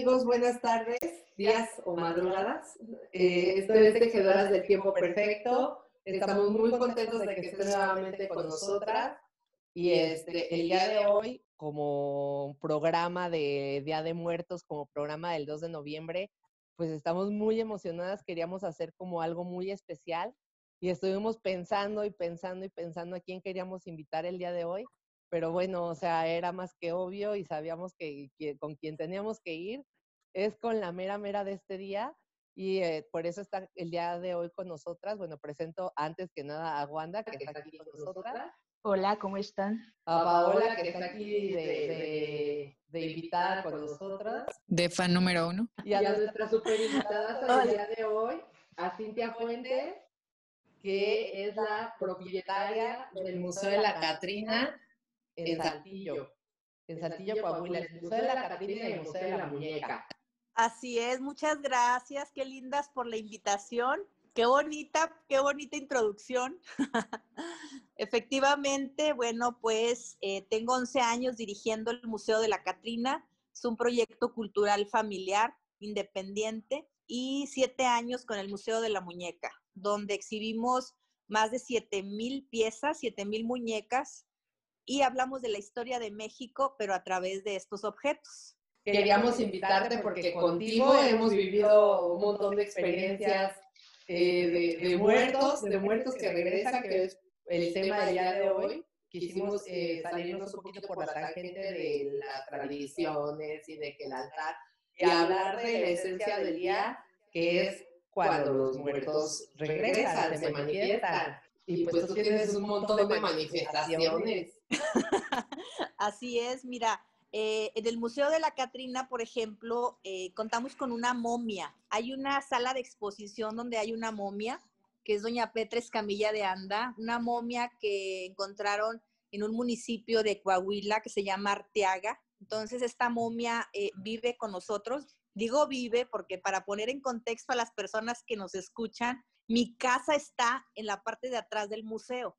Amigos, buenas tardes, días o madrugadas. Eh, estoy en Tejedoras del Tiempo Perfecto. Estamos muy contentos de que estén nuevamente con nosotras. Y este, el día de hoy, como programa de Día de Muertos, como programa del 2 de noviembre, pues estamos muy emocionadas. Queríamos hacer como algo muy especial y estuvimos pensando y pensando y pensando a quién queríamos invitar el día de hoy pero bueno, o sea, era más que obvio y sabíamos que, con quien teníamos que ir es con la mera mera de este día y eh, por eso está el día de hoy con nosotras. Bueno, presento antes que nada a Wanda, que está aquí con nosotras. Hola, ¿cómo están? A Paola, que está aquí de, de, invitada con nosotras. De fan número uno. Y a nuestra super invitada el día de hoy, a Cintia Fuentes, que es la propietaria del Museo de la Catrina en Saltillo, en Saltillo, Coahuila, el Museo de la Catrina y el Museo de la Muñeca. Así es, muchas gracias, qué lindas por la invitación. Qué bonita, qué bonita introducción. Efectivamente, bueno, pues eh, tengo 11 años dirigiendo el Museo de la Catrina. Es un proyecto cultural familiar, independiente, y siete años con el Museo de la Muñeca, donde exhibimos más de 7 mil piezas, 7 mil muñecas y hablamos de la historia de México, pero a través de estos objetos. Queríamos invitarte porque contigo hemos vivido un montón de experiencias eh, de, muertos, de muertos que regresan, que es el tema del día de hoy. Quisimos eh, salirnos un poquito por la tangente de las tradiciones y de que el altar, y hablar de la esencia del día, que es cuando los muertos regresan, se manifiestan. Y pues tú tienes un montón de manifestaciones. Así es, mira, eh, en el Museo de la Catrina, por ejemplo, eh, contamos con una momia. Hay una sala de exposición donde hay una momia, que es doña Petra Escamilla de Anda, una momia que encontraron en un municipio de Coahuila que se llama Arteaga. Entonces, esta momia eh, vive con nosotros. Digo vive porque para poner en contexto a las personas que nos escuchan, mi casa está en la parte de atrás del museo.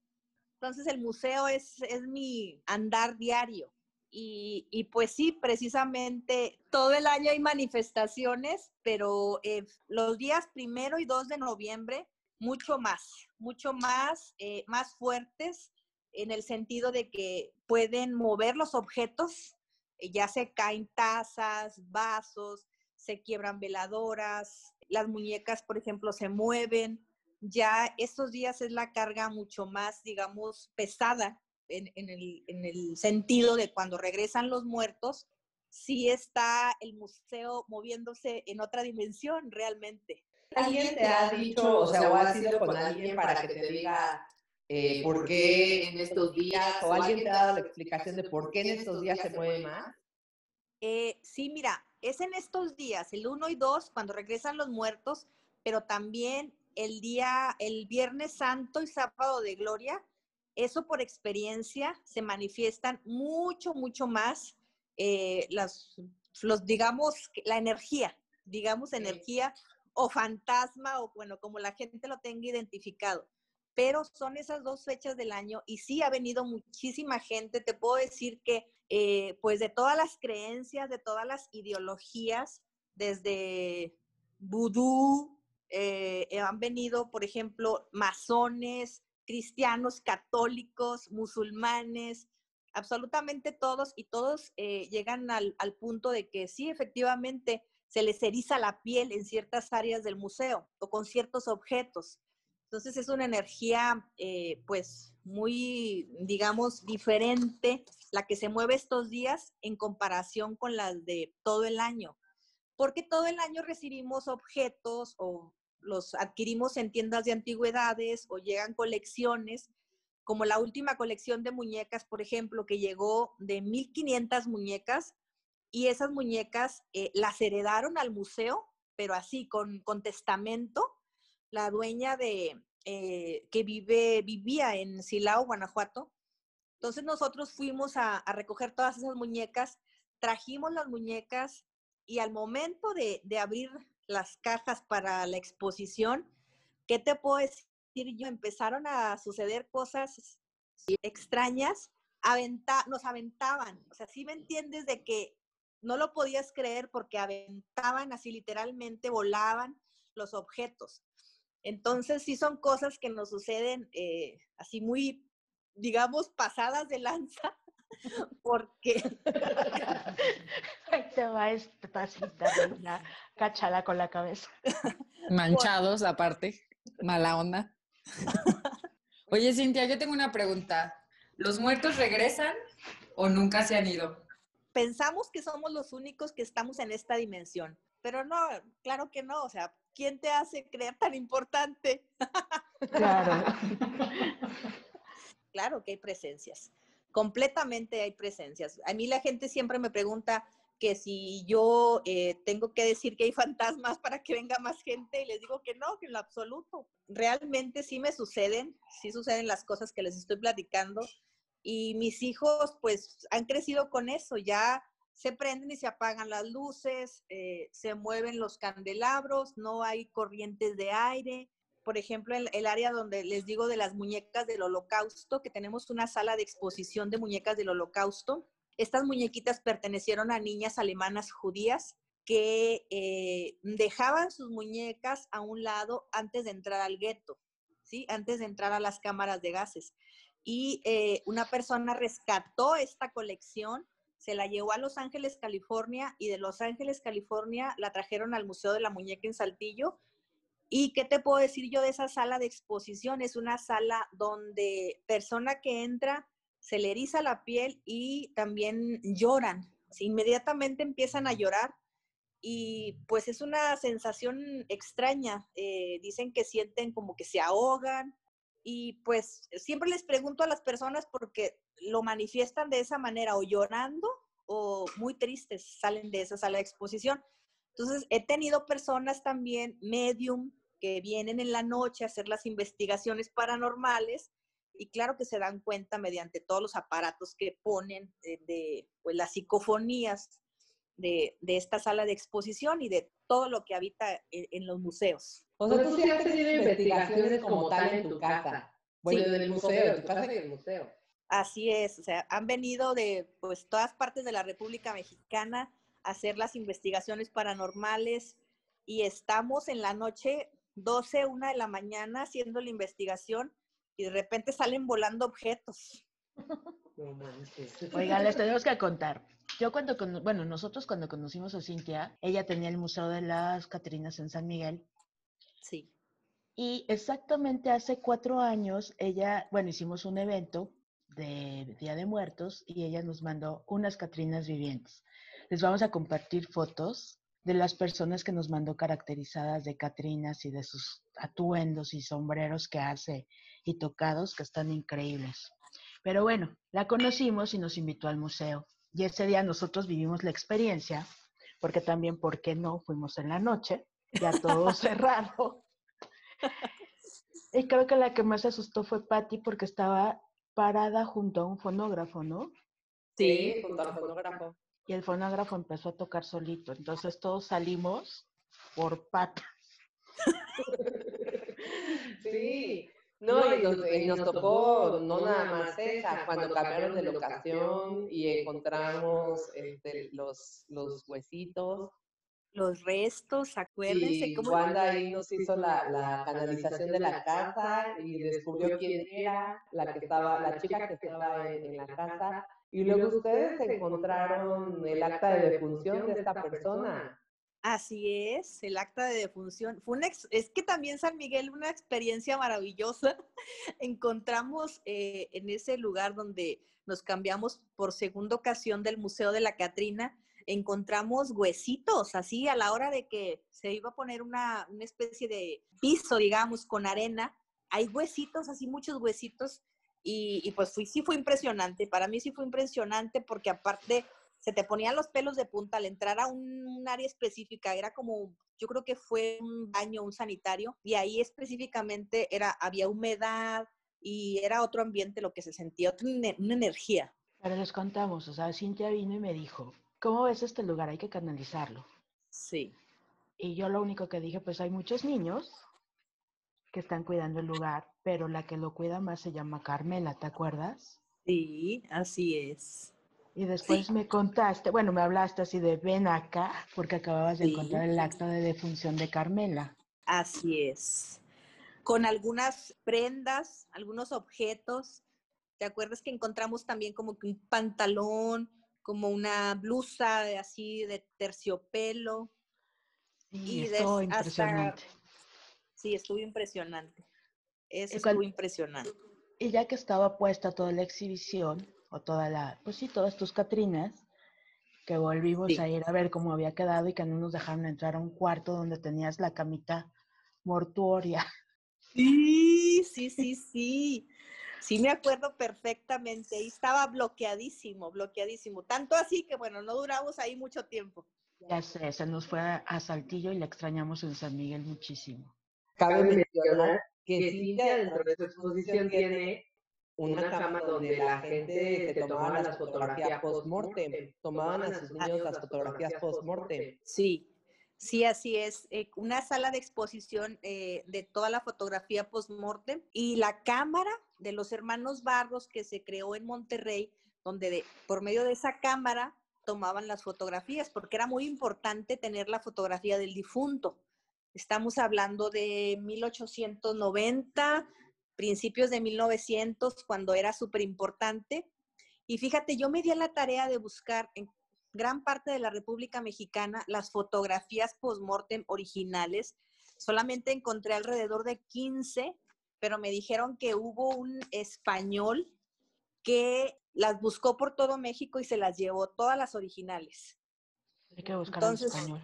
Entonces el museo es, es mi andar diario. Y, y, pues sí, precisamente todo el año hay manifestaciones, pero eh, los días primero y 2 de noviembre, mucho más, mucho más, eh, más fuertes en el sentido de que pueden mover los objetos, eh, ya se caen tazas, vasos, se quiebran veladoras, las muñecas, por ejemplo, se mueven, ya estos días es la carga mucho más, digamos, pesada en, el, sentido de cuando regresan los muertos, sí está el museo moviéndose en otra dimensión realmente. ¿Alguien te ha dicho, o sea, o has ido con alguien para que te diga eh, por qué en estos días, o alguien te ha dado la explicación de por qué en estos días se mueve más? Eh, sí, mira, es en estos días, el 1 y 2, cuando regresan los muertos, pero también el día, el Viernes Santo y Sábado de Gloria, eso por experiencia se manifiestan mucho, mucho más eh, las, los, digamos, la energía, digamos, energía o fantasma o bueno, como la gente lo tenga identificado. Pero son esas dos fechas del año y sí ha venido muchísima gente. Te puedo decir que, eh, pues, de todas las creencias, de todas las ideologías, desde vudú, eh, eh, han venido, por ejemplo, masones, cristianos, católicos, musulmanes, absolutamente todos y todos llegan al, punto de que sí, efectivamente, se les eriza la piel en ciertas áreas del museo o con ciertos objetos. Entonces es una energía, pues, muy, digamos, diferente la que se mueve estos días en comparación con las de todo el año. Porque todo el año recibimos objetos o los adquirimos en tiendas de antigüedades o llegan colecciones, como la última colección de muñecas, por ejemplo, que llegó de 1500 muñecas y esas muñecas eh, las heredaron al museo, pero así, con, con testamento. La dueña de, eh, que vive, vivía en Silao, Guanajuato. Entonces nosotros fuimos a, recoger todas esas muñecas, trajimos las muñecas y al momento de, de abrir las cajas para la exposición, ¿qué te puedo decir yo? Empezaron a suceder cosas extrañas, aventa nos aventaban, o sea, si me entiendes de que no lo podías creer porque aventaban así literalmente, volaban los objetos. Entonces sí son cosas que nos suceden eh, así muy, digamos, pasadas de lanza, porque... Ahí te va esta tacita reina, cachala con la cabeza. Manchados aparte, mala onda. Oye, Cintia, yo tengo una pregunta. ¿Los muertos regresan o nunca se han ido? Pensamos que somos los únicos que estamos en esta dimensión, pero no, claro que no. O sea, ¿quién te hace creer tan importante? Claro. claro que hay presencias. Completamente hay presencias. A mí la gente siempre me pregunta que si yo eh, tengo que decir que hay fantasmas para que venga más gente y les digo que no, que en lo absoluto. Realmente sí me suceden, sí suceden las cosas que les estoy platicando y mis hijos pues han crecido con eso, ya se prenden y se apagan las luces, eh, se mueven los candelabros, no hay corrientes de aire. Por ejemplo, el, el área donde les digo de las muñecas del holocausto, que tenemos una sala de exposición de muñecas del holocausto. Estas muñequitas pertenecieron a niñas alemanas judías que eh, dejaban sus muñecas a un lado antes de entrar al gueto, ¿sí? Antes de entrar a las cámaras de gases. Y eh, una persona rescató esta colección se la llevó a Los Ángeles, California, y de Los Ángeles, California, la trajeron al Museo de la Muñeca en Saltillo. ¿Y qué te puedo decir yo de esa sala de exposición? Es una sala donde persona que entra se le eriza la piel y también lloran. inmediatamente empiezan a llorar y pues es una sensación extraña. Eh, dicen que sienten como que se ahogan y pues siempre les pregunto a las personas porque lo manifiestan de esa manera o llorando o muy tristes salen de esa sala de exposición. Entonces, he tenido personas también, medium, que vienen en la noche a hacer las investigaciones paranormales y claro que se dan cuenta mediante todos los aparatos que ponen de, pues, las psicofonías de, de, esta sala de exposición y de todo lo que habita en, en los museos. O sea, tú sí has tenido investigaciones como tal en tu casa. Bueno, sí. en el museo, en tu casa y en el museo. Así es, o sea, han venido de pues todas partes de la República Mexicana a hacer las investigaciones paranormales y estamos en la noche 12, 1 de la mañana haciendo la investigación y de repente salen volando objetos. Oigan, les tenemos que contar. Yo cuando, bueno, nosotros cuando conocimos a Cintia, ella tenía el Museo de las Catrinas en San Miguel. Sí. Y exactamente hace cuatro años, ella, bueno, hicimos un evento de Día de Muertos y ella nos mandó unas Catrinas vivientes. Les vamos a compartir fotos de las personas que nos mandó caracterizadas de Catrinas y de sus atuendos y sombreros que hace y tocados que están increíbles. Pero bueno, la conocimos y nos invitó al museo. Y ese día nosotros vivimos la experiencia, porque también, ¿por qué no? Fuimos en la noche, ya todo cerrado. Y creo que la que más asustó fue Patty porque estaba parada junto a un fonógrafo, ¿no? Sí, junto al fonógrafo. Y el fonógrafo empezó a tocar solito. Entonces todos salimos por patas. sí. No, y nos, y nos, tocó no nada más esa, cuando cambiaron de locación y encontramos este, los, los huesitos. Los restos, acuérdense. Y cómo Wanda ahí nos hizo la, la, canalización de la casa y descubrió quién era la que estaba, la chica que estaba en, en la casa. Y luego ustedes encontraron el acta de defunción de esta persona. Así es, el acta de defunción. Fue una es que también San Miguel, una experiencia maravillosa. Encontramos eh, en ese lugar donde nos cambiamos por segunda ocasión del Museo de la Catrina, encontramos huesitos, así a la hora de que se iba a poner una, una especie de piso, digamos, con arena. Hay huesitos, así muchos huesitos. Y, y pues fui, sí fue impresionante. Para mí sí fue impresionante porque aparte se te ponían los pelos de punta al entrar a un, un, área específica, era como, yo creo que fue un baño, un sanitario, y ahí específicamente era, había humedad y era otro ambiente lo que se sentía, otra, una energía. Pero les contamos, o sea, Cintia vino y me dijo, ¿cómo ves este lugar? Hay que canalizarlo. Sí. Y yo lo único que dije, pues hay muchos niños que están cuidando el lugar, pero la que lo cuida más se llama Carmela, ¿te acuerdas? Sí, así es. Y después me contaste, bueno, me hablaste así de ven acá, porque acababas de Sí. encontrar el acta de defunción de Carmela. Así es. Con algunas prendas, algunos objetos. ¿Te acuerdas que encontramos también como que un pantalón, como una blusa de así de terciopelo? Sí, Y de- estuvo hasta- impresionante. Sí, estuvo impresionante. Eso estuvo impresionante. Y ya que estaba puesta toda la exhibición, o toda la, pues sí, todas tus Catrinas, que volvimos Sí. a ir a ver cómo había quedado y que no nos dejaron entrar a un cuarto donde tenías la camita mortuoria. Sí, sí, sí, sí. Sí, me acuerdo perfectamente. Ahí estaba bloqueadísimo, bloqueadísimo. Tanto así que, bueno, no duramos ahí mucho tiempo. Ya sé, se nos fue a, a Saltillo y la extrañamos en San Miguel muchísimo. Cabe mencionar que Cintia dentro de su exposición tiene una cama donde la gente se tomaba las fotografías post-mortem, tomaban a sus niños las fotografías post-mortem. Sí, sí, así es. Eh, una sala de exposición eh, de toda la fotografía post-mortem y la cámara de los hermanos Barros que se creó en Monterrey, donde de- por medio de esa cámara tomaban las fotografías, porque era muy importante tener la fotografía del difunto. Estamos hablando de 1890, principios de 1900, cuando era súper importante. Y fíjate, yo me di a la tarea de buscar en gran parte de la República Mexicana las fotografías post-mortem originales. Solamente encontré alrededor de 15, pero me dijeron que hubo un español que las buscó por todo México y se las llevó todas las originales. Hay que buscar Entonces, en español.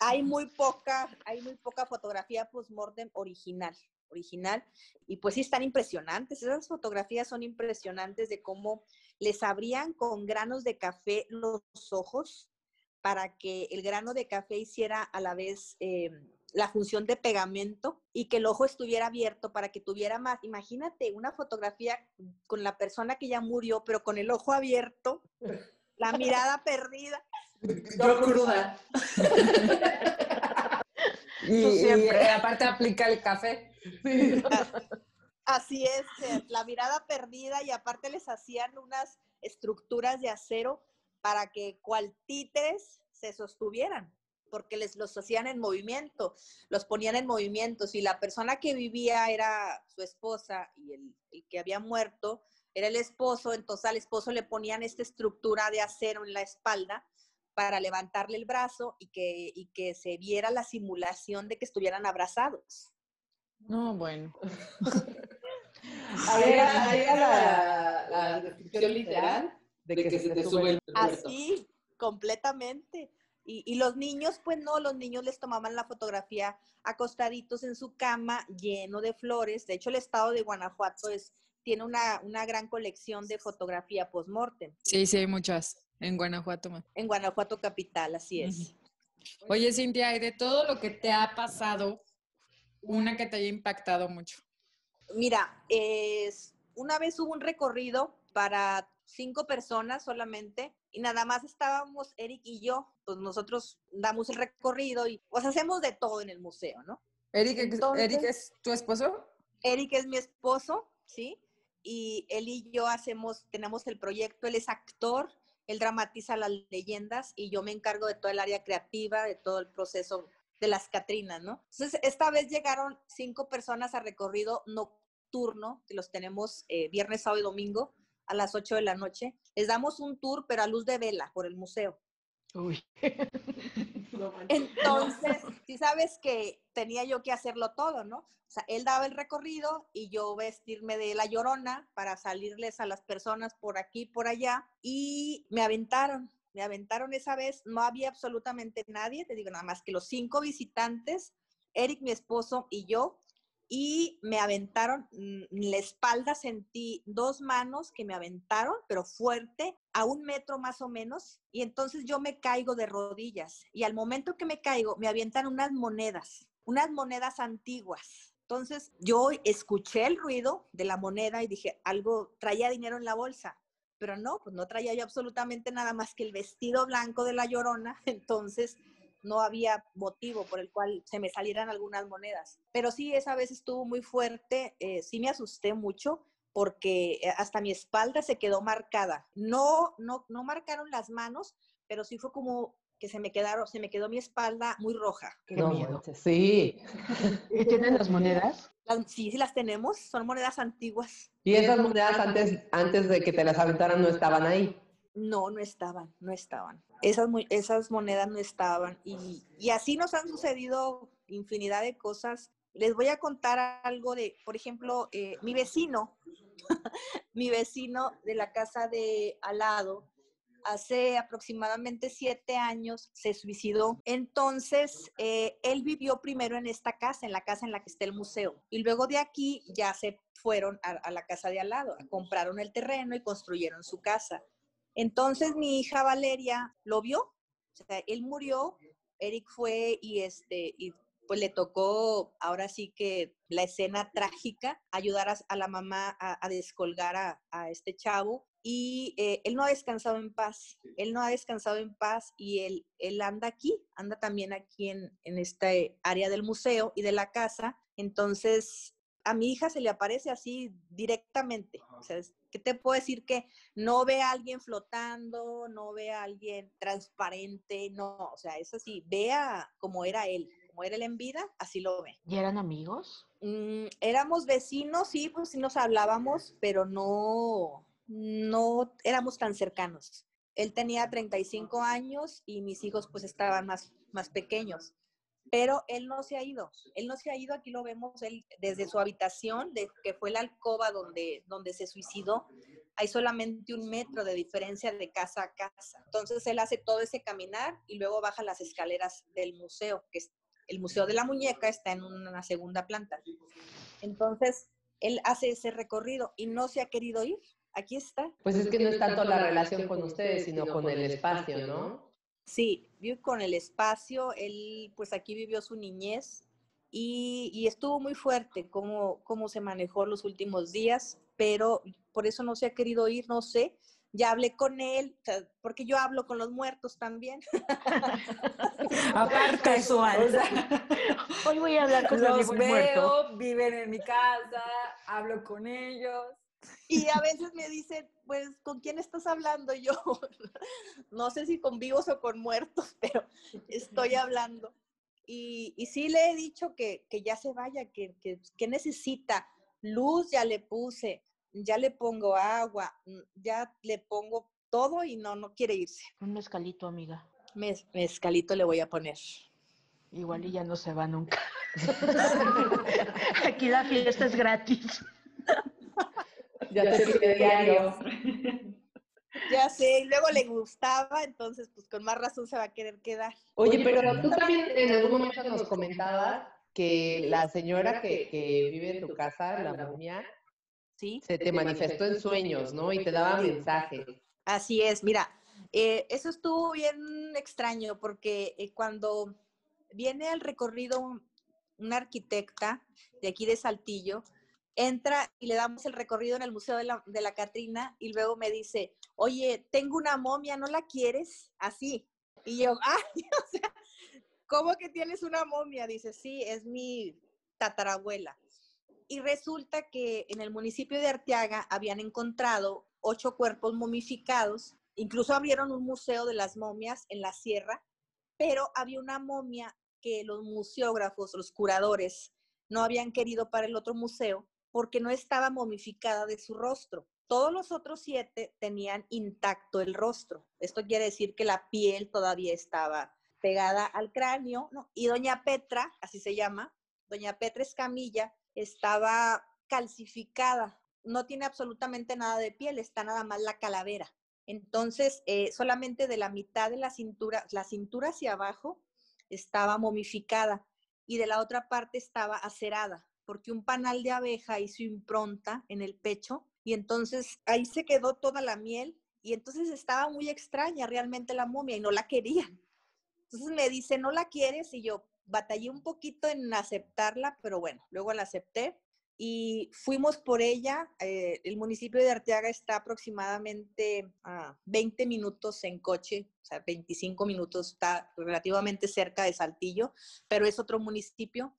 Hay muy poca, hay muy poca fotografía post-mortem original, original, y pues sí están impresionantes. Esas fotografías son impresionantes de cómo les abrían con granos de café los ojos para que el grano de café hiciera a la vez eh, la función de pegamento y que el ojo estuviera abierto para que tuviera más. Imagínate una fotografía con la persona que ya murió, pero con el ojo abierto, la mirada perdida. Yo cruda. Y, eh, aparte aplica el café. Sí. Así es, eh, la mirada perdida y aparte les hacían unas estructuras de acero para que cual títeres se sostuvieran, porque les los hacían en movimiento, los ponían en movimiento. Si la persona que vivía era su esposa y el, el que había muerto era el esposo, entonces al esposo le ponían esta estructura de acero en la espalda para levantarle el brazo y que, y que se viera la simulación de que estuvieran abrazados. No, bueno. Ahí era, ahí era la, la descripción literal de que, se te sube el muerto. Así, completamente. Y, y los niños, pues no, los niños les tomaban la fotografía acostaditos en su cama, lleno de flores. De hecho, el estado de Guanajuato es, tiene una, una gran colección de fotografía post-mortem. Sí, sí, hay muchas. En Guanajuato. ma. En Guanajuato capital, así es. Oye, Cintia, y de todo lo que te ha pasado, una que te haya impactado mucho. Mira, es, una vez hubo un recorrido para cinco personas solamente y nada más estábamos Eric y yo, pues nosotros damos el recorrido y pues hacemos de todo en el museo, ¿no? Eric, Entonces- ¿Eric es tu esposo? Eric es mi esposo, ¿sí? Y él y yo hacemos, tenemos el proyecto, él es actor, él dramatiza las leyendas y yo me encargo de todo el área creativa, de todo el proceso de las Catrinas, ¿no? Entonces, esta vez llegaron cinco personas a recorrido nocturno, que los tenemos eh, viernes, sábado y domingo a las 8 de la noche. Les damos un tour, pero a luz de vela por el museo. Uy. Entonces, si sabes que tenía yo que hacerlo todo, ¿no? O sea, él daba el recorrido y yo vestirme de la llorona para salirles a las personas por aquí, por allá, y me aventaron, me aventaron esa vez, no había absolutamente nadie, te digo nada más que los cinco visitantes, Eric, mi esposo y yo, y me aventaron, mm, en la espalda sentí dos manos que me aventaron, pero fuerte, a un metro más o menos, y entonces yo me caigo de rodillas, y al momento que me caigo, me avientan unas monedas, unas monedas antiguas. Entonces yo escuché el ruido de la moneda y dije, algo, traía dinero en la bolsa, pero no, pues no traía yo absolutamente nada más que el vestido blanco de la llorona, entonces no había motivo por el cual se me salieran algunas monedas. Pero sí, esa vez estuvo muy fuerte, eh, sí me asusté mucho, porque eh, hasta mi espalda se quedó marcada. No, no, no marcaron las manos, pero sí fue como que se me quedaron, se me quedó mi espalda muy roja. Qué No miedo. manches, sí. ¿Y tienen las monedas? Las- sí, sí las tenemos, son monedas antiguas. Y esas monedas antes, antes de que te las aventaran no estaban ahí. No, no estaban, no estaban. Esas, esas monedas no estaban. Y, y así nos han sucedido infinidad de cosas. Les voy a contar algo de, por ejemplo, eh, mi vecino, mi vecino de la casa de al lado, hace aproximadamente siete años se suicidó. Entonces, eh, él vivió primero en esta casa, en la casa en la que está el museo. Y luego de aquí ya se fueron a, a la casa de al lado, compraron el terreno y construyeron su casa. Entonces mi hija Valeria lo vio, o sea, él murió, Eric fue y este y pues le tocó ahora sí que la escena trágica, ayudar a, a la mamá a, a descolgar a, a, este chavo y eh, él no ha descansado en paz, él no ha descansado en paz y él, él anda aquí, anda también aquí en, en esta área del museo y de la casa, entonces a mi hija se le aparece así directamente. O sea, ¿qué te puedo decir? Que no ve a alguien flotando, no ve a alguien transparente, no, o sea, es así, vea como era él, como era él en vida, así lo ve. ¿Y eran amigos? Mm, éramos vecinos, sí, pues sí nos hablábamos, pero no, no éramos tan cercanos. Él tenía 35 años y mis hijos pues estaban más, más pequeños pero él no se ha ido, él no se ha ido, aquí lo vemos, él desde su habitación, de, que fue la alcoba donde, donde se suicidó, hay solamente un metro de diferencia de casa a casa. Entonces él hace todo ese caminar y luego baja las escaleras del museo, que es el Museo de la Muñeca está en una segunda planta. Entonces él hace ese recorrido y no se ha querido ir. Aquí está. Pues es que no es tanto la relación con ustedes, sino con el espacio, ¿no? Sí, vive con el espacio, él pues aquí vivió su niñez y, y estuvo muy fuerte cómo, cómo se manejó los últimos días, pero por eso no se ha querido ir, no sé. Ya hablé con él, porque yo hablo con los muertos también. Aparte, Casual. o sea, Hoy voy a hablar con los mi veo, muerto. viven en mi casa, hablo con ellos. Y a veces me dicen, pues, ¿con quién estás hablando? Y yo, no sé si con vivos o con muertos, pero estoy hablando. Y, y sí le he dicho que, que ya se vaya, que, que, que, necesita. Luz ya le puse, ya le pongo agua, ya le pongo todo y no, no quiere irse. Un mezcalito, amiga. Mez, mezcalito le voy a poner. Igual y ya no se va nunca. Aquí la fiesta es gratis. Ya te pide diario. Ya sé, y luego le gustaba, entonces pues con más razón se va a querer quedar. Oye, pero tú también en algún momento nos comentabas que la señora que, que vive en tu casa, la momia, ¿Sí? se te manifestó en sueños, ¿no? Y te daba mensajes. Así es, mira, eh, eso estuvo bien extraño porque eh, cuando viene al recorrido una arquitecta de aquí de Saltillo, entra y le damos el recorrido en el Museo de la, de la Catrina y luego me dice, oye, tengo una momia, ¿no la quieres? Así. Y yo, ay, o sea, ¿cómo que tienes una momia? Dice, sí, es mi tatarabuela. Y resulta que en el municipio de Arteaga habían encontrado ocho cuerpos momificados, incluso abrieron un museo de las momias en la sierra, pero había una momia que los museógrafos, los curadores, no habían querido para el otro museo porque no estaba momificada de su rostro. Todos los otros siete tenían intacto el rostro. Esto quiere decir que la piel todavía estaba pegada al cráneo. Y doña Petra, así se llama, doña Petra Escamilla, estaba calcificada. No tiene absolutamente nada de piel, está nada más la calavera. Entonces, eh, solamente de la mitad de la cintura, la cintura hacia abajo, estaba momificada y de la otra parte estaba acerada porque un panal de abeja hizo impronta en el pecho y entonces ahí se quedó toda la miel y entonces estaba muy extraña realmente la momia y no la querían. Entonces me dice, ¿no la quieres? Y yo batallé un poquito en aceptarla, pero bueno, luego la acepté y fuimos por ella. Eh, el municipio de Arteaga está aproximadamente a 20 minutos en coche, o sea, 25 minutos, está relativamente cerca de Saltillo, pero es otro municipio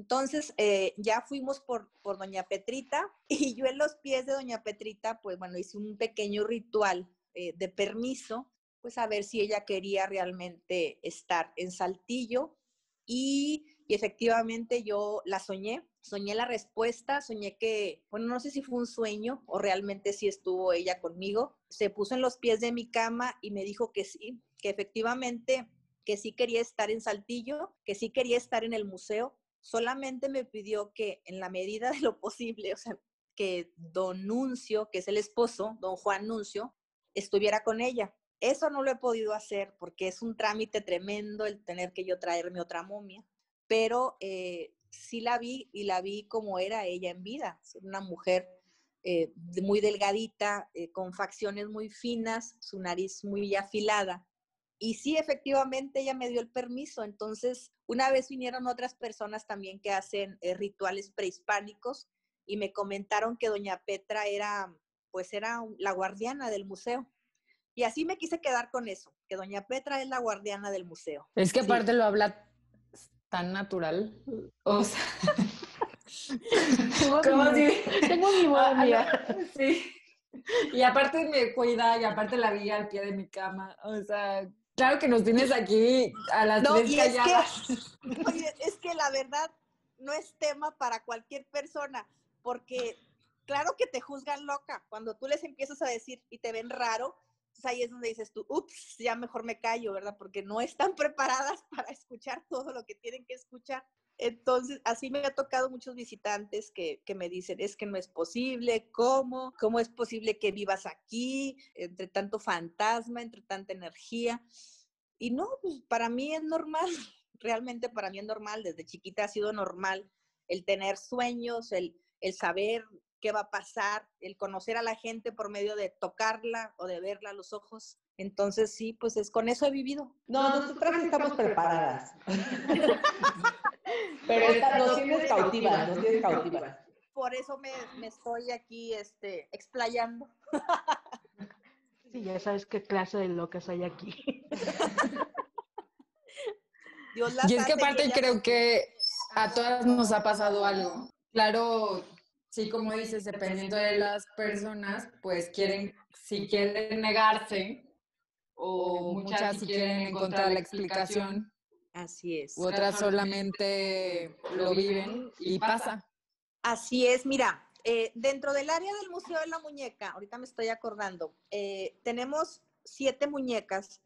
Entonces, eh, ya fuimos por, Doña Petrita y yo en los pies de Doña Petrita, pues bueno, hice un pequeño ritual eh, de permiso, pues a ver si ella quería realmente estar en Saltillo. Y efectivamente yo la soñé, soñé la respuesta, soñé que, bueno, no sé si fue un sueño o realmente si estuvo ella conmigo, se puso en los pies de mi cama y me dijo que sí, que efectivamente que sí quería estar en Saltillo, que sí quería estar en el museo, solamente me pidió que en la medida de lo posible, o sea, que don Nuncio, que es el esposo, don Juan Nuncio, estuviera con ella. Eso no lo he podido hacer porque es un trámite tremendo el tener que yo traerme otra momia, pero eh, sí la vi y la vi como era ella en vida, una mujer eh, muy delgadita, eh, con facciones muy finas, su nariz muy afilada. Y sí, efectivamente, ella me dio el permiso. Entonces, una vez vinieron otras personas también que hacen eh, rituales prehispánicos y me comentaron que doña Petra era, pues era la guardiana del museo. Y así me quise quedar con eso, que doña Petra es la guardiana del museo. Es que aparte lo habla tan natural. O sea, tengo, mi, tengo mi momia. Sí. Y aparte me cuida y aparte la vi al pie de mi cama. O sea, Claro que nos tienes aquí a las no, tres calladas. Es que, oye, es que la verdad no es tema para cualquier persona, porque claro que te juzgan loca. Cuando tú les empiezas a decir y te ven raro, pues ahí es donde dices tú, ups, ya mejor me callo, ¿verdad? Porque no están preparadas para escuchar todo lo que tienen que escuchar. Entonces, así me ha tocado muchos visitantes que, que, me dicen, es que no es posible, ¿cómo? ¿Cómo es posible que vivas aquí entre tanto fantasma, entre tanta energía? Y no, pues para mí es normal, realmente para mí es normal, desde chiquita ha sido normal el tener sueños, el, el saber qué va a pasar, el conocer a la gente por medio de tocarla o de verla a los ojos. Entonces, sí, pues es con eso he vivido. No, nosotras estamos preparadas. Pero esta nos tienes cautivas, nos tienes cautivas. Por eso me, me estoy aquí este, explayando. Sí, ya sabes qué clase de locas hay aquí. y es que aparte creo que a todas nos ha pasado algo. Claro, sí, como dices, dependiendo de las personas, pues quieren, si quieren negarse, o muchas si quieren encontrar la explicación. Así es. Otras solamente lo viven y pasa. Así es, mira, eh, dentro del área del Museo de la Muñeca, ahorita me estoy acordando, eh, tenemos siete muñecas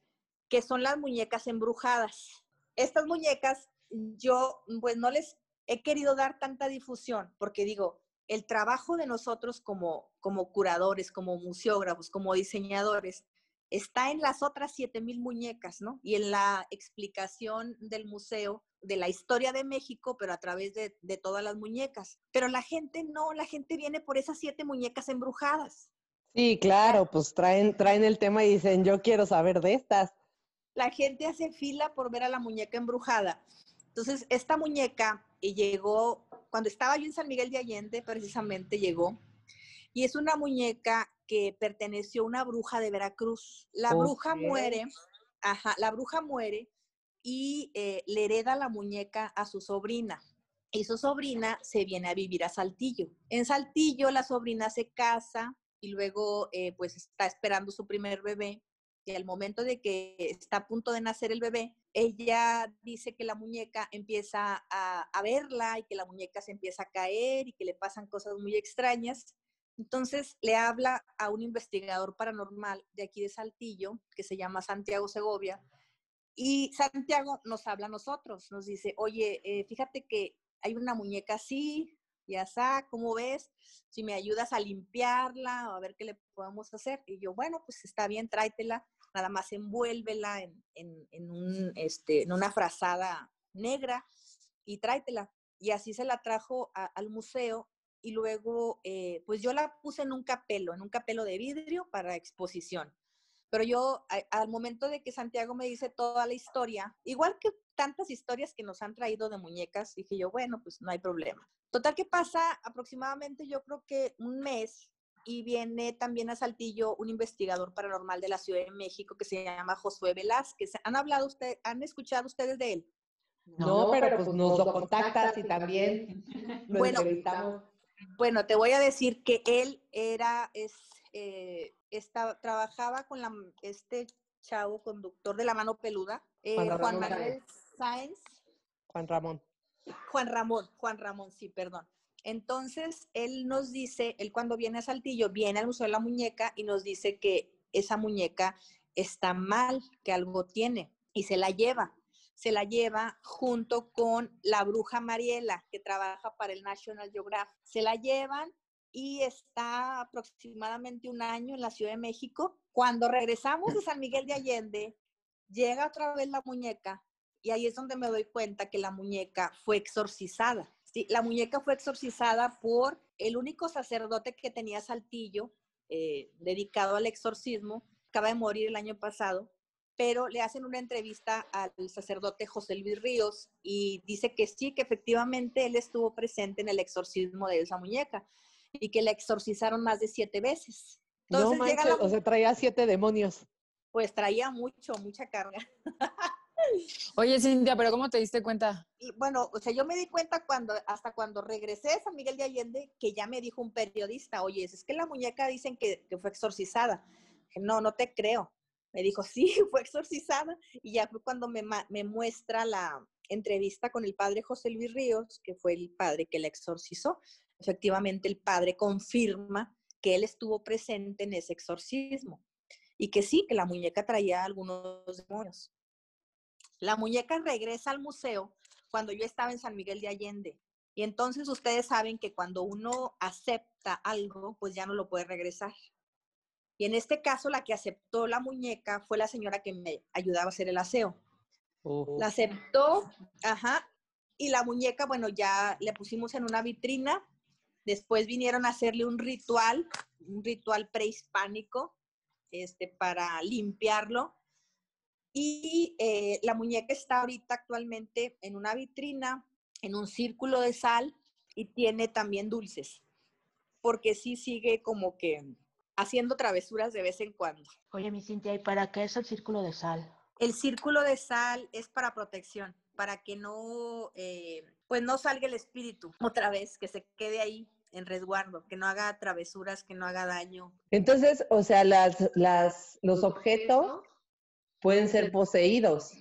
que son las muñecas embrujadas. Estas muñecas, yo pues no les he querido dar tanta difusión porque digo, el trabajo de nosotros como, como curadores, como museógrafos, como diseñadores, está en las otras 7000 muñecas, ¿no? Y en la explicación del museo de la historia de México, pero a través de, de, todas las muñecas. Pero la gente no, la gente viene por esas siete muñecas embrujadas. Sí, claro, pues traen, traen el tema y dicen, yo quiero saber de estas. La gente hace fila por ver a la muñeca embrujada. Entonces, esta muñeca llegó, cuando estaba yo en San Miguel de Allende, precisamente llegó, y es una muñeca que perteneció a una bruja de Veracruz. La bruja muere, ajá, la bruja muere y eh, le hereda la muñeca a su sobrina. Y su sobrina se viene a vivir a Saltillo. En Saltillo la sobrina se casa y luego eh, pues está esperando su primer bebé. Y al momento de que está a punto de nacer el bebé, ella dice que la muñeca empieza a, a verla y que la muñeca se empieza a caer y que le pasan cosas muy extrañas. Entonces le habla a un investigador paranormal de aquí de Saltillo, que se llama Santiago Segovia, y Santiago nos habla a nosotros, nos dice, oye, eh, fíjate que hay una muñeca así, ya está, ¿cómo ves? Si me ayudas a limpiarla o a ver qué le podemos hacer. Y yo, bueno, pues está bien, tráetela, nada más envuélvela en, en, un, este, en una frazada negra y tráetela. Y así se la trajo al museo y luego, eh, pues yo la puse en un capelo, en un capelo de vidrio para exposición. Pero yo, al momento de que Santiago me dice toda la historia, igual que tantas historias que nos han traído de muñecas, dije yo, bueno, pues no hay problema. Total que pasa aproximadamente yo creo que un mes y viene también a Saltillo un investigador paranormal de la Ciudad de México que se llama Josué Velázquez. ¿Han hablado usted, han escuchado ustedes de él? No, pero pues nos lo contactas y también lo Bueno. entrevistamos. Bueno, te voy a decir que él era, es, eh, esta- trabajaba con la, este chavo conductor de la mano peluda, eh, Juan Juan, Ramón Manuel Sáenz, Juan Ramón. Juan Ramón, Juan Ramón, sí, perdón. Entonces, él nos dice, él cuando viene a Saltillo, viene al Museo de la Muñeca y nos dice que esa muñeca está mal, que algo tiene, y se la lleva. Se la lleva junto con la bruja Mariela, que trabaja para el National Geographic. Se la llevan y está aproximadamente un año en la Ciudad de México. Cuando regresamos de San Miguel de Allende, llega otra vez la muñeca y ahí es donde me doy cuenta que la muñeca fue exorcizada. Sí, la muñeca fue exorcizada por el único sacerdote que tenía Saltillo, eh, dedicado al exorcismo, acaba de morir el año pasado, pero le hacen una entrevista al sacerdote José Luis Ríos y dice que sí, que efectivamente él estuvo presente en el exorcismo de esa muñeca y que la exorcizaron más de siete veces. Entonces no llega la o sea, traía siete demonios. pues traía mucho, mucha carga. Oye, Cintia, pero ¿cómo te diste cuenta? bueno, o sea, yo me di cuenta cuando, hasta cuando regresé de San Miguel de Allende, que ya me dijo un periodista, oye, es que la muñeca dicen que, que fue exorcizada. No, no te creo. Me dijo, sí, fue exorcizada. Y ya fue cuando me, me muestra la entrevista con el padre José Luis Ríos, que fue el padre que la exorcizó. Efectivamente, el padre confirma que él estuvo presente en ese exorcismo y que sí, que la muñeca traía algunos demonios. La muñeca regresa al museo cuando yo estaba en San Miguel de Allende. Y entonces ustedes saben que cuando uno acepta algo, pues ya no lo puede regresar. Y en este caso, la que aceptó la muñeca fue la señora que me ayudaba a hacer el aseo. La aceptó, ajá, y la muñeca, bueno, ya le pusimos en una vitrina. Después vinieron a hacerle un ritual, un ritual prehispánico, este, para limpiarlo. Y eh, la muñeca está ahorita actualmente en una vitrina, en un círculo de sal y tiene también dulces, porque sí sigue como que haciendo travesuras de vez en cuando. Oye, mi Cintia, ¿y para qué es el círculo de sal? El círculo de sal es para protección, para que no, eh, pues no salga el espíritu otra vez, que se quede ahí en resguardo, que no haga travesuras, que no haga daño. Entonces, o sea, las, las, los objetos pueden ser poseídos.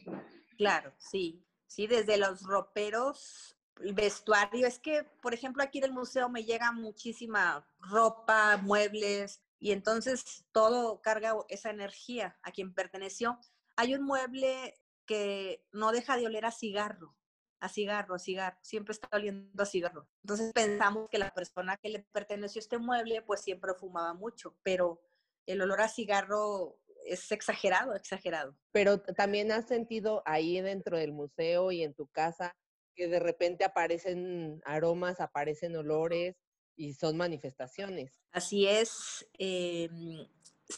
Claro, sí, sí, desde los roperos, el vestuario. Es que, por ejemplo, aquí del museo me llega muchísima ropa, muebles, y entonces todo carga esa energía a quien perteneció. Hay un mueble que no deja de oler a cigarro, a cigarro, a cigarro, siempre está oliendo a cigarro. Entonces pensamos que la persona que le perteneció este mueble, pues siempre fumaba mucho, pero el olor a cigarro es exagerado, exagerado. Pero también has sentido ahí dentro del museo y en tu casa que de repente aparecen aromas, aparecen olores y son manifestaciones. Así es. eh,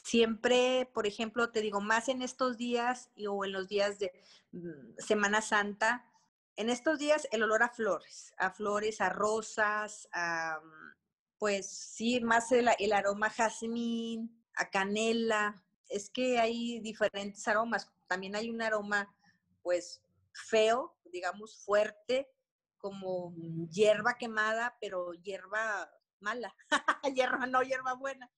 siempre, por ejemplo, te digo, más en estos días y- o en los días de mm, Semana Santa, en estos días el olor a flores, a flores, a rosas, a, mm, pues sí, más el, el aroma a jazmín, a canela. Es que hay diferentes aromas. También hay un aroma, pues, feo, digamos, fuerte, como hierba quemada, pero hierba mala. hierba, no hierba buena.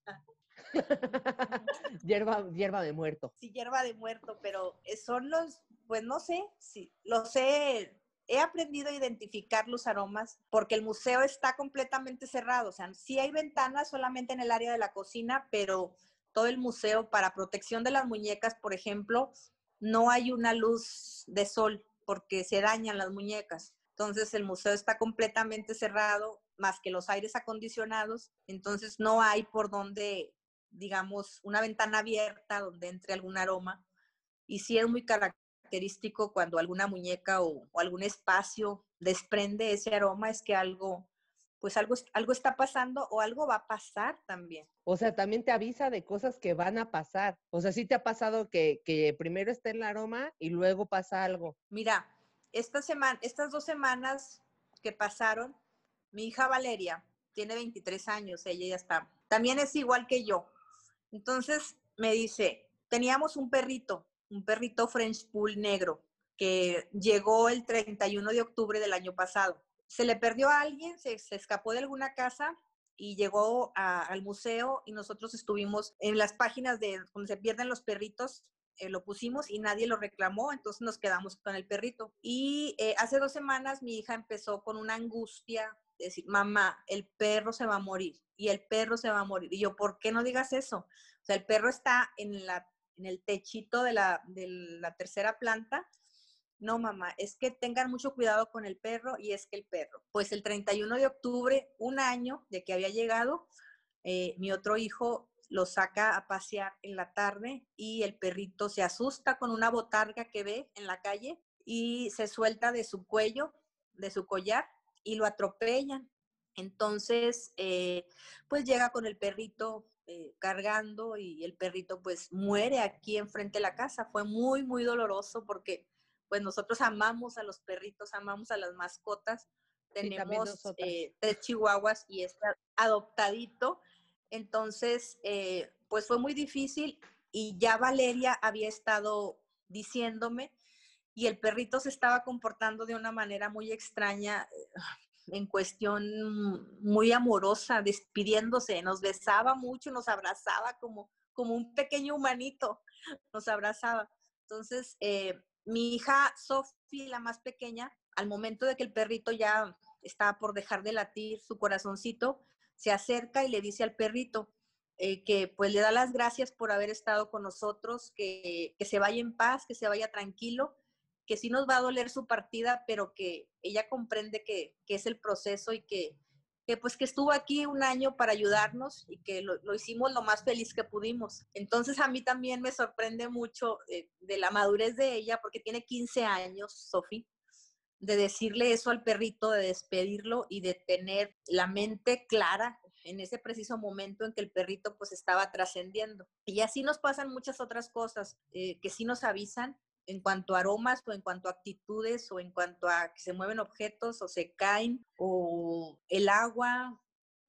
hierba, hierba de muerto. Sí, hierba de muerto, pero son los, pues no sé, sí, lo sé, he aprendido a identificar los aromas porque el museo está completamente cerrado, o sea, sí hay ventanas solamente en el área de la cocina, pero todo el museo para protección de las muñecas, por ejemplo, no hay una luz de sol porque se dañan las muñecas. Entonces el museo está completamente cerrado, más que los aires acondicionados, entonces no hay por donde, digamos, una ventana abierta donde entre algún aroma. Y sí es muy característico cuando alguna muñeca o, o algún espacio desprende ese aroma, es que algo, pues algo, algo está pasando o algo va a pasar también. O sea, también te avisa de cosas que van a pasar. O sea, sí te ha pasado que, que primero está el aroma y luego pasa algo. Mira, esta semana, estas dos semanas que pasaron, mi hija Valeria tiene 23 años, ella ya está. También es igual que yo. Entonces me dice, teníamos un perrito, un perrito French Pool negro. que llegó el 31 de octubre del año pasado. Se le perdió a alguien, se, se escapó de alguna casa y llegó al museo y nosotros estuvimos en las páginas de donde se pierden los perritos, eh, lo pusimos y nadie lo reclamó, entonces nos quedamos con el perrito. Y eh, hace dos semanas mi hija empezó con una angustia, de decir, mamá, el perro se va a morir y el perro se va a morir. Y yo, ¿por qué no digas eso? O sea, el perro está en, la, en el techito de la, de la tercera planta no, mamá, es que tengan mucho cuidado con el perro y es que el perro, pues el 31 de octubre, un año de que había llegado, eh, mi otro hijo lo saca a pasear en la tarde y el perrito se asusta con una botarga que ve en la calle y se suelta de su cuello, de su collar y lo atropellan. Entonces, eh, pues llega con el perrito eh, cargando y el perrito pues muere aquí enfrente de la casa. Fue muy, muy doloroso porque pues nosotros amamos a los perritos, amamos a las mascotas. Tenemos eh, tres chihuahuas y está adoptadito. Entonces, eh, pues fue muy difícil y ya Valeria había estado diciéndome y el perrito se estaba comportando de una manera muy extraña eh, en cuestión muy amorosa, despidiéndose, nos besaba mucho, nos abrazaba como, como un pequeño humanito, nos abrazaba. Entonces, eh, mi hija Sophie, la más pequeña, al momento de que el perrito ya está por dejar de latir su corazoncito, se acerca y le dice al perrito eh, que pues le da las gracias por haber estado con nosotros, que, se vaya en paz, que se vaya tranquilo, que sí nos va a doler su partida, pero que ella comprende que, que es el proceso y que, que pues que estuvo aquí un año para ayudarnos y que lo, hicimos lo más feliz que pudimos. Entonces a mí también me sorprende mucho eh, de la madurez de ella, porque tiene 15 años, Sofi, de decirle eso al perrito, de despedirlo y de tener la mente clara en ese preciso momento en que el perrito pues estaba trascendiendo. Y así nos pasan muchas otras cosas eh, que sí nos avisan en cuanto a aromas o en cuanto a actitudes o en cuanto a que se mueven objetos o se caen o el agua.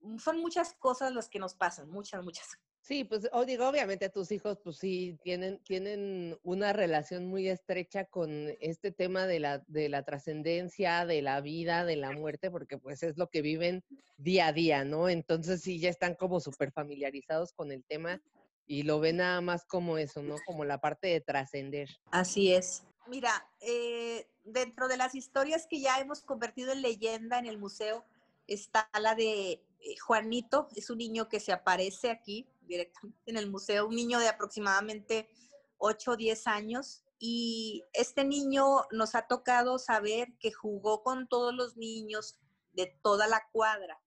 Mm, son muchas cosas las que nos pasan, muchas, muchas. Sí, pues digo, obviamente tus hijos pues sí tienen, tienen una relación muy estrecha con este tema de la, de la trascendencia, de la vida, de la muerte, porque pues es lo que viven día a día, ¿no? Entonces sí ya están como súper familiarizados con el tema y lo ve nada más como eso, ¿no? Como la parte de trascender. Así es. Mira, eh, dentro de las historias que ya hemos convertido en leyenda en el museo, está la de eh, Juanito, es un niño que se aparece aquí directamente en el museo, un niño de aproximadamente 8 o 10 años. Y este niño nos ha tocado saber que jugó con todos los niños de toda la cuadra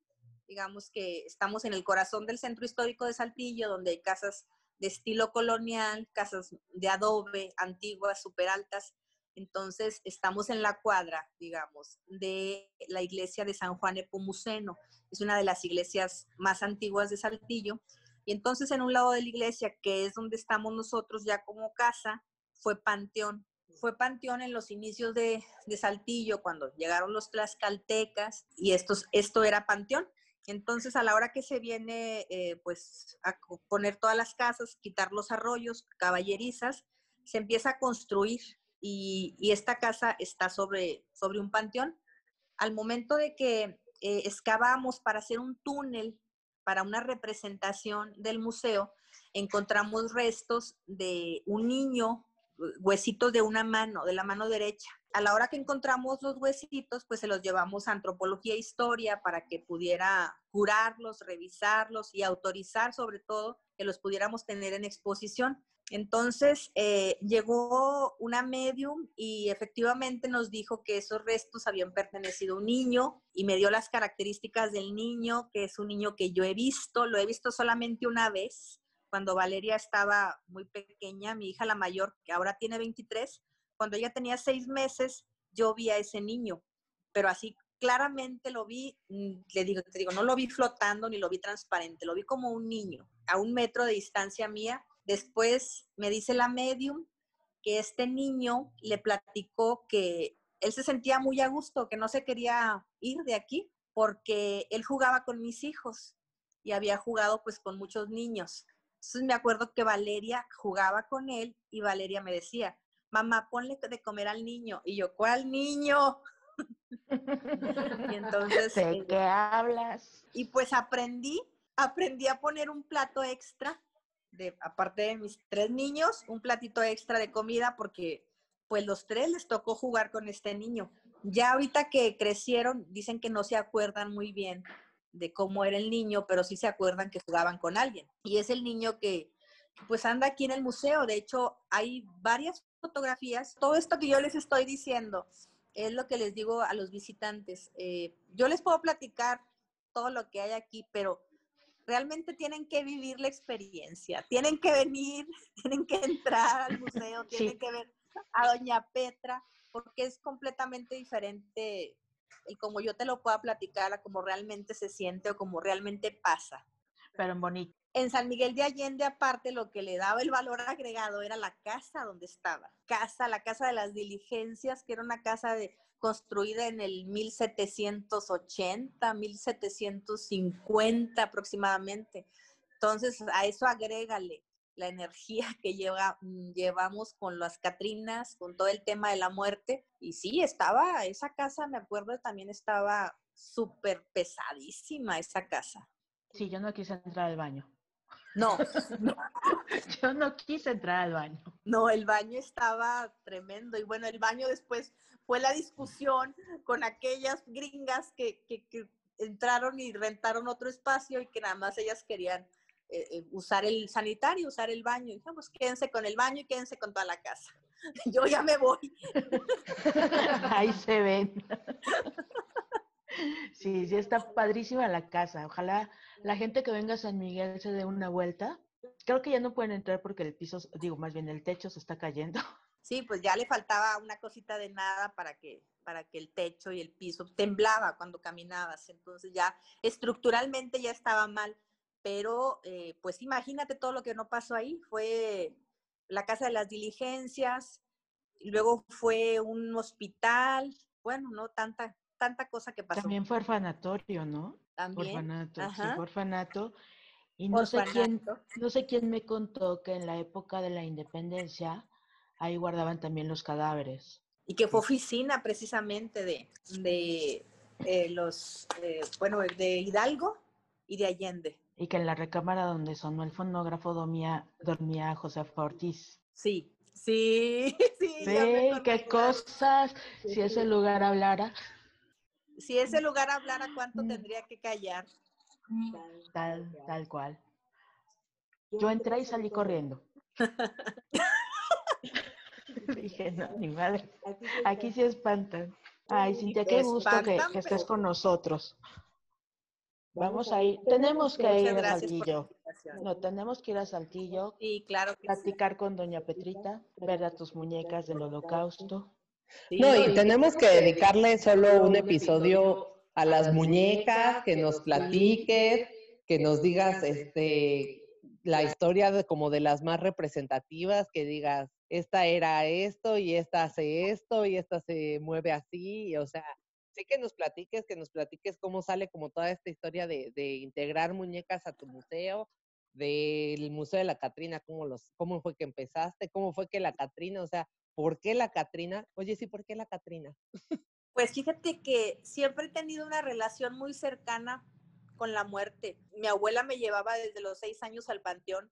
digamos que estamos en el corazón del centro histórico de Saltillo, donde hay casas de estilo colonial, casas de adobe, antiguas, súper altas. Entonces, estamos en la cuadra, digamos, de la iglesia de San Juan Epomuceno. Es una de las iglesias más antiguas de Saltillo. Y entonces, en un lado de la iglesia, que es donde estamos nosotros ya como casa, fue panteón. Fue panteón en los inicios de, de Saltillo, cuando llegaron los tlaxcaltecas, y estos, esto era panteón. Entonces, a la hora que se viene, eh, pues, a poner todas las casas, quitar los arroyos, caballerizas, se empieza a construir y, esta casa está sobre, sobre un panteón. Al momento de que eh, excavamos para hacer un túnel para una representación del museo, encontramos restos de un niño, huesitos de una mano, de la mano derecha, a la hora que encontramos los huesitos, pues se los llevamos a antropología e historia para que pudiera curarlos, revisarlos y autorizar sobre todo que los pudiéramos tener en exposición. Entonces eh, llegó una medium y efectivamente nos dijo que esos restos habían pertenecido a un niño y me dio las características del niño, que es un niño que yo he visto, lo he visto solamente una vez, cuando Valeria estaba muy pequeña, mi hija la mayor, que ahora tiene 23, cuando ella tenía seis meses, yo vi a ese niño, pero así claramente lo vi, mm, le digo, te digo, no lo vi flotando ni lo vi transparente, lo vi como un niño, a un metro de distancia mía. Después me dice la medium que este niño le platicó que él se sentía muy a gusto, que no se quería ir de aquí porque él jugaba con mis hijos y había jugado pues con muchos niños. Entonces me acuerdo que Valeria jugaba con él y Valeria me decía, mamá, ponle de comer al niño. Y yo, ¿cuál niño? y entonces... ¿De eh, qué hablas? y pues aprendí, aprendí a poner un plato extra, de, aparte de mis tres niños, un platito extra de comida porque pues los tres les tocó jugar con este niño. Ya ahorita que crecieron, dicen que no se acuerdan muy bien de cómo era el niño, pero sí se acuerdan que jugaban con alguien. Y es el niño que pues anda aquí en el museo. De hecho, hay varias fotografías. Todo esto que yo les estoy diciendo es lo que les digo a los visitantes. Eh, yo les puedo platicar todo lo que hay aquí, pero realmente tienen que vivir la experiencia. Tienen que venir, tienen que entrar al museo, tienen que ver a Doña Petra, porque es completamente diferente y como yo te lo pueda platicar a como realmente se siente o como realmente pasa. Pero en bonito. En San Miguel de Allende, aparte, lo que le daba el valor agregado era la casa donde estaba. Casa, la casa de las diligencias, que era una casa de, construida en el 1780, 1750 aproximadamente. Entonces, a eso agrégale la energía que lleva, mm, llevamos con las Catrinas, con todo el tema de la muerte. Y sí, estaba, esa casa, me acuerdo, también estaba súper pesadísima esa casa. Sí, yo no quise entrar al baño. No, Yo no quise entrar al baño. no, el baño estaba tremendo. Y bueno, el baño después fue la discusión con aquellas gringas que, que- que entraron y rentaron otro espacio y que nada más ellas querían eh, eh, usar el sanitario, usar el baño. Y dijimos, quédense con el baño y quédense con toda la casa. Yo ya me voy. Ahí se ven. Sí, sí, está padrísima la casa. Ojalá la gente que venga a San Miguel se dé una vuelta. Creo que ya no pueden entrar porque el piso, digo, más bien el techo se está cayendo. Sí, pues ya le faltaba una cosita de nada para que, para que el techo y el piso temblaba cuando caminabas. Entonces ya estructuralmente ya estaba mal. Pero eh, pues imagínate todo lo que no pasó ahí. Fue la casa de las diligencias, luego fue un hospital. Bueno, no tanta, tanta cosa que pasó. También fue orfanatorio, ¿no? También. Orfanato, sí, fue orfanato. Y no sé quién, no sé quién me contó que en la época de la independencia ahí guardaban también los cadáveres. Y que fue oficina precisamente de, de eh, los, eh, bueno, de Hidalgo y de Allende. Y que en la recámara donde sonó el fonógrafo dormía, dormía Josefa Ortiz. Sí, sí, sí. Sí, qué cosas. Si ese lugar hablara, Si ese lugar hablara, ¿cuánto tendría que callar? tal, tal cual. Yo entré y salí corriendo. Dije, no, ni madre. Aquí sí espantan. Ay, Cintia, qué gusto que, estés con nosotros. Vamos a ir, tenemos que ir a Saltillo. No, tenemos que ir a Saltillo, Sí, claro que sí. platicar con Doña Petrita, ver a tus muñecas del holocausto. Sí, No, y tenemos que dedicarle solo un episodio a las muñecas, que nos platiques, que nos digas este la historia de como de las más representativas, que digas, esta era esto y esta hace esto y esta se mueve así, y, o sea, sí que nos platiques, que nos platiques cómo sale como toda esta historia de, integrar muñecas a tu museo, del Museo de la Catrina, cómo cómo fue que empezaste, cómo fue que la Catrina, o sea, ¿por qué la Catrina? Oye, sí, ¿por qué la Catrina? Pues fíjate que siempre he tenido una relación muy cercana con la muerte. Mi abuela me llevaba desde los seis años al panteón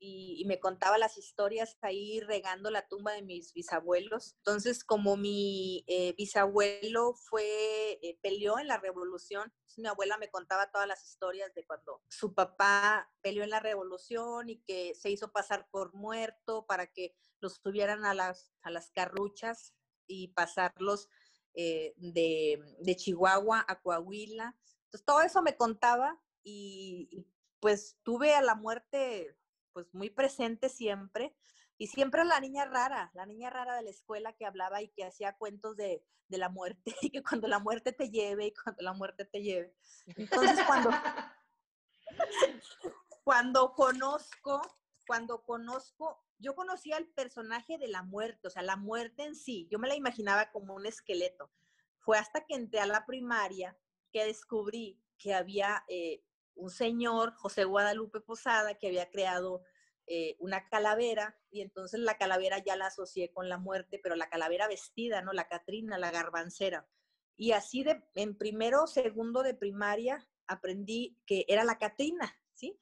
y, me contaba las historias ahí regando la tumba de mis bisabuelos. Entonces, como mi eh, bisabuelo fue, eh, peleó en la revolución, mi abuela me contaba todas las historias de cuando su papá peleó en la revolución y que se hizo pasar por muerto para que los subieran a las, a las carruchas y pasarlos eh, de, de Chihuahua a Coahuila. Entonces, todo eso me contaba y, pues tuve a la muerte pues muy presente siempre. Y siempre la niña rara, la niña rara de la escuela que hablaba y que hacía cuentos de, de la muerte, y que cuando la muerte te lleve y cuando la muerte te lleve. Entonces, cuando, cuando conozco, cuando conozco, yo conocía el personaje de la muerte, o sea, la muerte en sí, yo me la imaginaba como un esqueleto. Fue hasta que entré a la primaria que descubrí que había eh, un señor, José Guadalupe Posada, que había creado eh, una calavera y entonces la calavera ya la asocié con la muerte, pero la calavera vestida, ¿no? La Catrina, la garbancera. Y así de, en primero, segundo de primaria, aprendí que era la Catrina, ¿sí?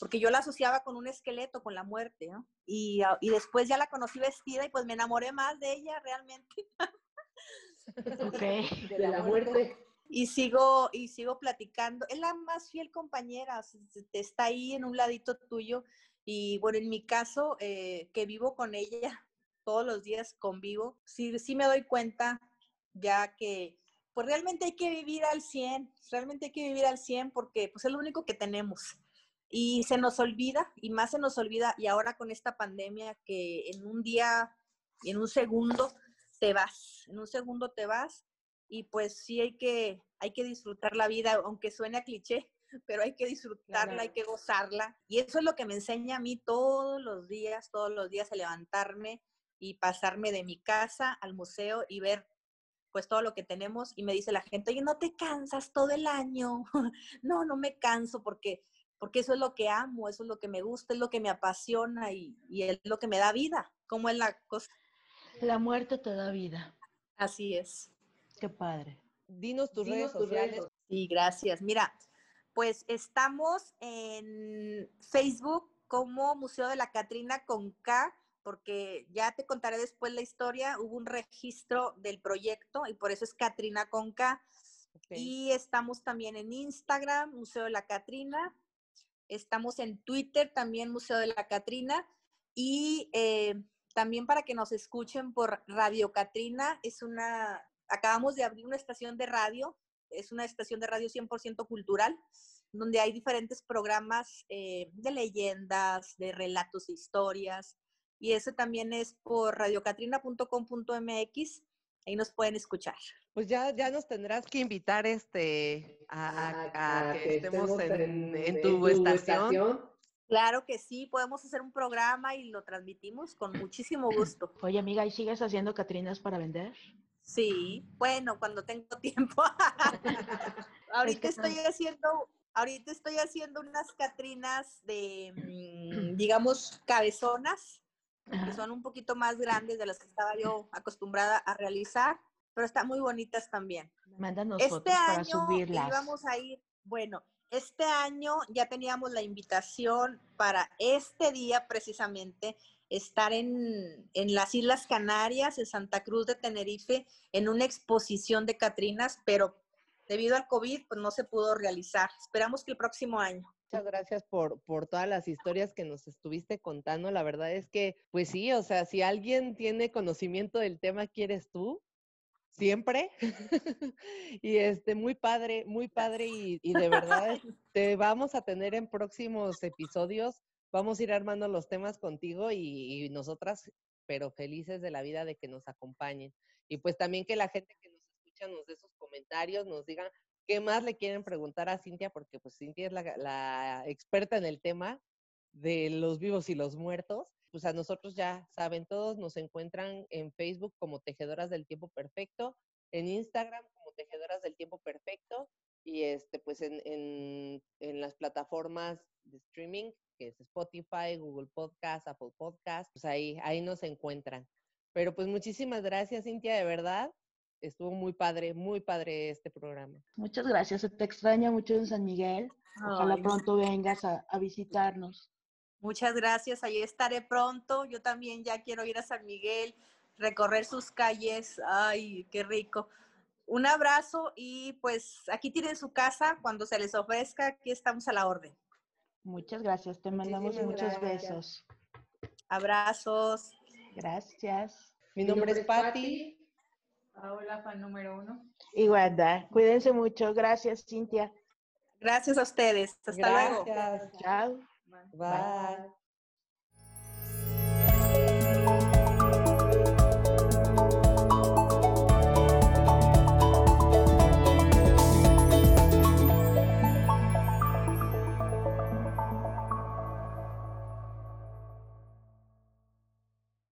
Porque yo la asociaba con un esqueleto, con la muerte, ¿no? Y, ah, y después ya la conocí vestida y pues me enamoré más de ella realmente. Ok. De la muerte. Y sigo y sigo platicando. Es la más fiel compañera, está ahí en un ladito tuyo. Y bueno, en mi caso, eh, que vivo con ella todos los días, convivo, sí, sí me doy cuenta ya que pues realmente hay que vivir al 100, realmente hay que vivir al 100 porque pues es lo único que tenemos. Y se nos olvida, y más se nos olvida, y ahora con esta pandemia que en un día, en un segundo, te vas, en un segundo te vas, y pues sí hay que, hay que disfrutar la vida, aunque suene a cliché, pero hay que disfrutarla, hay que gozarla. Y eso es lo que me enseña a mí todos los días, todos los días a levantarme y pasarme de mi casa al museo y ver pues todo lo que tenemos y me dice la gente, oye, no te cansas todo el año. no, no me canso porque, porque eso es lo que amo, eso es lo que me gusta, es lo que me apasiona y, y es lo que me da vida. ¿Cómo es la cosa? La muerte te da vida. Así es. Qué padre. Dinos tus Dinos redes tus redes sociales. Sí, gracias. Mira, pues estamos en Facebook como Museo de la Catrina con K, porque ya te contaré después la historia. Hubo un registro del proyecto y por eso es Catrina con K. Y estamos también en Instagram, Museo de la Catrina. Estamos en Twitter, también Museo de la Catrina. Y eh, también para que nos escuchen por Radio Catrina, es una, acabamos de abrir una estación de radio, es una estación de radio 100% cultural, donde hay diferentes programas eh, de leyendas, de relatos, de historias. Y eso también es por radiocatrina.com.mx. Ahí nos pueden escuchar. Pues ya, ya nos tendrás que invitar este a, a- a a que estemos en, en tu estación. Claro que sí, podemos hacer un programa y lo transmitimos con muchísimo gusto. Oye, amiga, ¿y sigues haciendo Catrinas para vender? Sí, bueno, cuando tengo tiempo. ahorita estoy haciendo, ahorita estoy haciendo unas Catrinas de, mm, digamos, cabezonas, que son un poquito más grandes de las que estaba yo acostumbrada a realizar, pero están muy bonitas también. Mándanos Este fotos para año subirlas. íbamos a ir, bueno, este año ya teníamos la invitación para este día precisamente estar en, en las Islas Canarias, en Santa Cruz de Tenerife, en una exposición de Catrinas, pero debido al COVID, pues no se pudo realizar. Esperamos que el próximo año. Muchas gracias por, por todas las historias que nos estuviste contando. La verdad es que, pues sí, o sea, si alguien tiene conocimiento del tema, ¿quieres tú? Siempre. y este, muy padre, muy padre y, y de verdad te vamos a tener en próximos episodios. Vamos a ir armando los temas contigo y, nosotras, pero felices de la vida de que nos acompañen. Y pues también que la gente que nos escucha nos dé sus comentarios, nos digan ¿Qué más le quieren preguntar a Cintia? Porque pues Cintia es la experta en el tema de los vivos y los muertos. Pues a nosotros ya saben todos, nos encuentran en Facebook como Tejedoras del Tiempo Perfecto, en Instagram como Tejedoras del Tiempo Perfecto y este pues en, en, en las plataformas de streaming, que es Spotify, Google Podcast, Apple Podcast, pues ahí, ahí nos encuentran. Pero pues muchísimas gracias, Cintia, de verdad estuvo muy padre, muy padre este programa. Muchas gracias, se te extraña mucho en San Miguel. Ojalá Ay, pronto vengas a, a visitarnos. Muchas gracias, ahí estaré pronto. Yo también ya quiero ir a San Miguel, recorrer sus calles. Ay, qué rico. Un abrazo y pues aquí tienen su casa cuando se les ofrezca, aquí estamos a la orden. Muchas gracias, te mandamos Muchísimas muchos gracias. besos. Abrazos. Gracias. Mi nombre es Patti. Paola, fan número uno. Y Wanda, cuídense mucho. Gracias, Cintia. Gracias a ustedes. Hasta luego. Gracias. Chao. Bye.